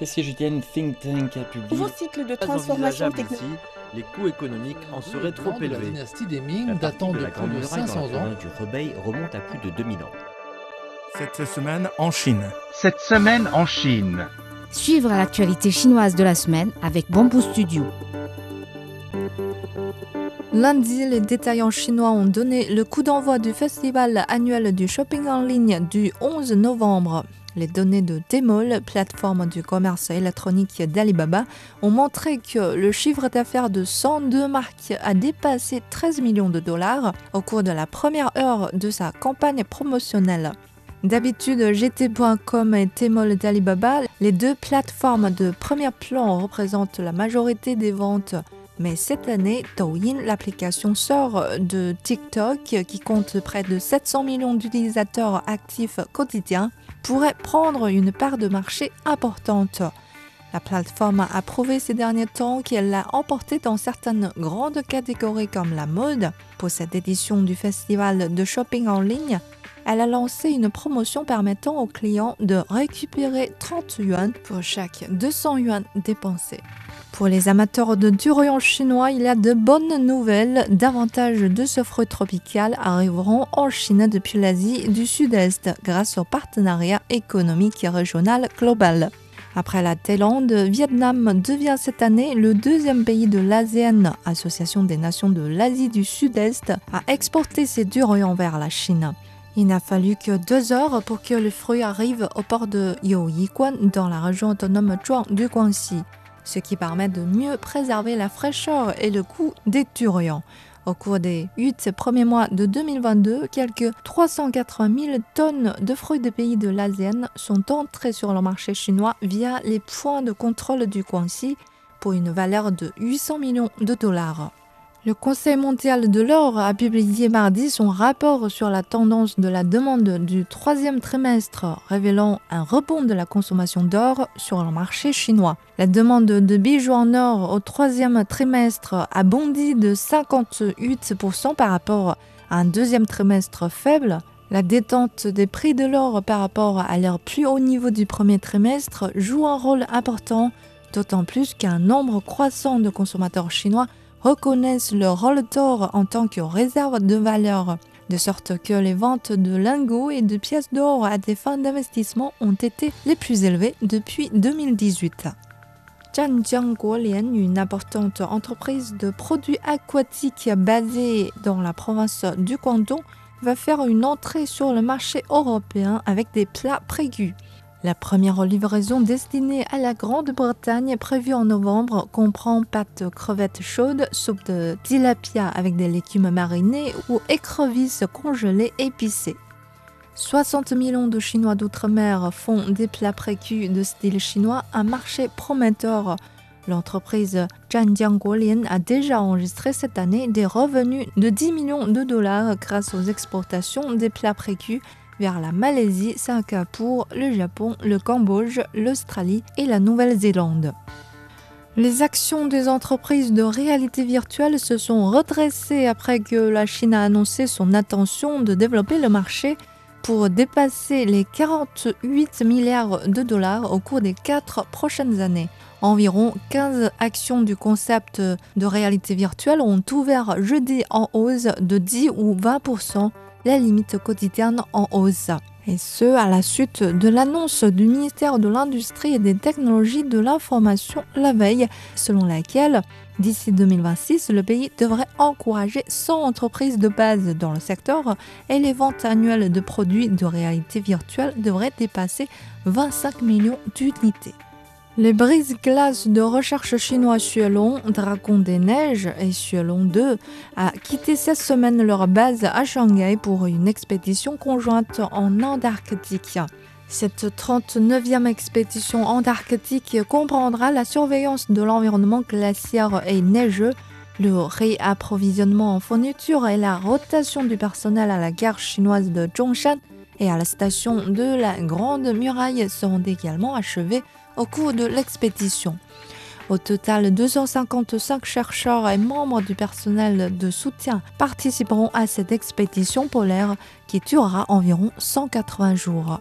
Et si je une think tank a publié Nouveau cycle de transformation technologique. Les coûts économiques en seraient trop élevés. La dynastie des Ming datant de, plus de 500 ans du Rebei remonte à plus de 2000 ans. Cette semaine en Chine. Cette semaine en Chine. Suivre l'actualité chinoise de la semaine avec Bamboo Studio. Lundi, les détaillants chinois ont donné le coup d'envoi du festival annuel du shopping en ligne du 11 novembre. Les données de Tmall, plateforme du commerce électronique d'Alibaba, ont montré que le chiffre d'affaires de 102 marques a dépassé 13 millions de dollars au cours de la première heure de sa campagne promotionnelle. D'habitude, GT.com et Tmall d'Alibaba, les deux plateformes de premier plan représentent la majorité des ventes. Mais cette année, Douyin, l'application sort de TikTok qui compte près de 700 millions d'utilisateurs actifs quotidiens, pourrait prendre une part de marché importante. La plateforme a prouvé ces derniers temps qu'elle l'a emporté dans certaines grandes catégories comme la mode. Pour cette édition du festival de shopping en ligne, elle a lancé une promotion permettant aux clients de récupérer 30 yuan pour chaque 200 yuan dépensés. Pour les amateurs de durian chinois, il y a de bonnes nouvelles. Davantage de ce fruit tropical arriveront en Chine depuis l'Asie du Sud-Est grâce au partenariat économique régional global. Après la Thaïlande, Vietnam devient cette année le deuxième pays de l'ASEAN, Association des nations de l'Asie du Sud-Est, à exporter ses durians vers la Chine. Il n'a fallu que deux heures pour que le fruit arrive au port de Youyiquan dans la région autonome Zhuang du Guangxi ce qui permet de mieux préserver la fraîcheur et le goût des turians. Au cours des 8 premiers mois de 2022, quelques 380 000 tonnes de fruits des pays de l'ASEAN sont entrées sur le marché chinois via les points de contrôle du Guangxi pour une valeur de 800 millions de dollars. Le Conseil mondial de l'or a publié mardi son rapport sur la tendance de la demande du troisième trimestre, révélant un rebond de la consommation d'or sur le marché chinois. La demande de bijoux en or au troisième trimestre a bondi de 58% par rapport à un deuxième trimestre faible. La détente des prix de l'or par rapport à leur plus haut niveau du premier trimestre joue un rôle important, d'autant plus qu'un nombre croissant de consommateurs chinois reconnaissent le rôle d'or en tant que réserve de valeur, de sorte que les ventes de lingots et de pièces d'or à des fins d'investissement ont été les plus élevées depuis 2018. Zhanjiang Guolian, une importante entreprise de produits aquatiques basée dans la province du Guangdong, va faire une entrée sur le marché européen avec des plats prégus. La première livraison destinée à la Grande-Bretagne prévue en novembre comprend pâtes crevettes chaudes, soupe de tilapia avec des légumes marinés ou écrevisses congelées épicées. 60 millions de Chinois d'outre-mer font des plats précus de style chinois, un marché prometteur. L'entreprise Zhanjiang Guolian a déjà enregistré cette année des revenus de 10 millions de dollars grâce aux exportations des plats précus vers la Malaisie, Singapour, le Japon, le Cambodge, l'Australie et la Nouvelle-Zélande. Les actions des entreprises de réalité virtuelle se sont redressées après que la Chine a annoncé son intention de développer le marché pour dépasser les 48 milliards de dollars au cours des quatre prochaines années. Environ 15 actions du concept de réalité virtuelle ont ouvert jeudi en hausse de 10 ou 20 la limite quotidienne en hausse. Et ce, à la suite de l'annonce du ministère de l'Industrie et des Technologies de l'Information la veille, selon laquelle, d'ici 2026, le pays devrait encourager 100 entreprises de base dans le secteur et les ventes annuelles de produits de réalité virtuelle devraient dépasser 25 millions d'unités. Les brises-glaces de recherche chinois Xuelong, Dragon des Neiges et Xuelong 2 a quitté cette semaine leur base à Shanghai pour une expédition conjointe en Antarctique. Cette 39e expédition antarctique comprendra la surveillance de l'environnement glaciaire et neigeux, le réapprovisionnement en fourniture et la rotation du personnel à la gare chinoise de Zhongshan et à la station de la Grande Muraille seront également achevés au cours de l'expédition. Au total, 255 chercheurs et membres du personnel de soutien participeront à cette expédition polaire qui durera environ 180 jours.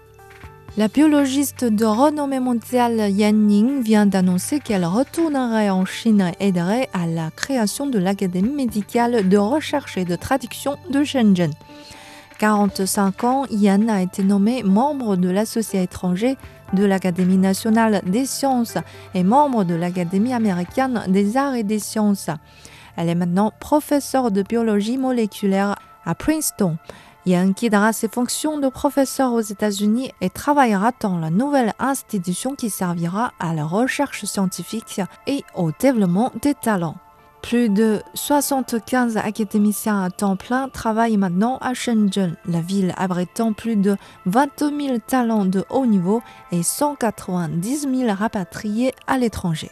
La biologiste de renommée mondiale Yan Ning vient d'annoncer qu'elle retournerait en Chine et aiderait à la création de l'Académie médicale de recherche et de traduction de Shenzhen. 45 ans, Yan a été nommée membre de l'associé étranger de l'Académie nationale des sciences et membre de l'Académie américaine des arts et des sciences. Elle est maintenant professeure de biologie moléculaire à Princeton. Yan quittera ses fonctions de professeur aux États-Unis et travaillera dans la nouvelle institution qui servira à la recherche scientifique et au développement des talents. Plus de 75 académiciens à temps plein travaillent maintenant à Shenzhen, la ville abritant plus de 22 000 talents de haut niveau et 190 000 rapatriés à l'étranger.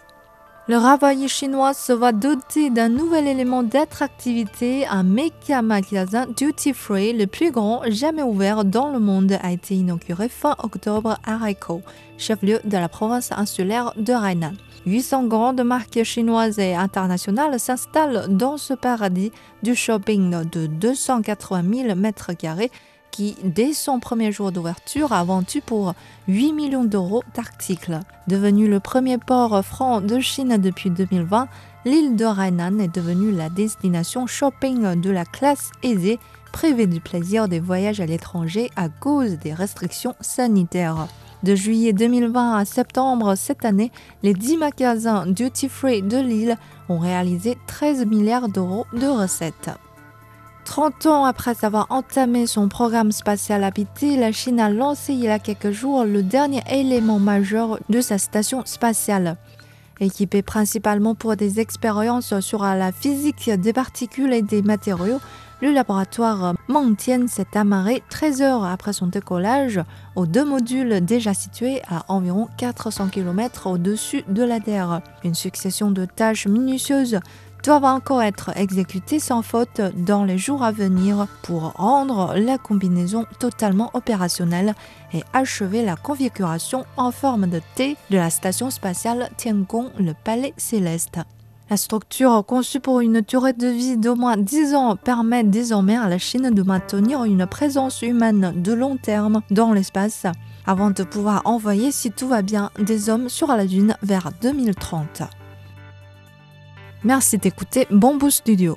Le Ravaillé chinois se va doter d'un nouvel élément d'attractivité. Un méga magasin duty free, le plus grand jamais ouvert dans le monde, a été inauguré fin octobre à Raikou, chef-lieu de la province insulaire de Hainan. 800 grandes marques chinoises et internationales s'installent dans ce paradis du shopping de 280 000 mètres carrés qui, dès son premier jour d'ouverture, a vendu pour 8 millions d'euros d'articles. Devenu le premier port franc de Chine depuis 2020, l'île de Hainan est devenue la destination shopping de la classe aisée, privée du plaisir des voyages à l'étranger à cause des restrictions sanitaires. De juillet 2020 à septembre cette année, les 10 magasins duty-free de l'île ont réalisé 13 milliards d'euros de recettes. 30 ans après avoir entamé son programme spatial habité, la Chine a lancé il y a quelques jours le dernier élément majeur de sa station spatiale. Équipé principalement pour des expériences sur la physique des particules et des matériaux, le laboratoire Mengtian s'est amarré 13 heures après son décollage aux deux modules déjà situés à environ 400 km au-dessus de la Terre. Une succession de tâches minutieuses doivent encore être exécutés sans faute dans les jours à venir pour rendre la combinaison totalement opérationnelle et achever la configuration en forme de T de la station spatiale Tiangong, le Palais Céleste. La structure conçue pour une durée de vie d'au moins 10 ans permet désormais à la Chine de maintenir une présence humaine de long terme dans l'espace avant de pouvoir envoyer, si tout va bien, des hommes sur la Lune vers 2030. Merci d'écouter Bamboo Studio.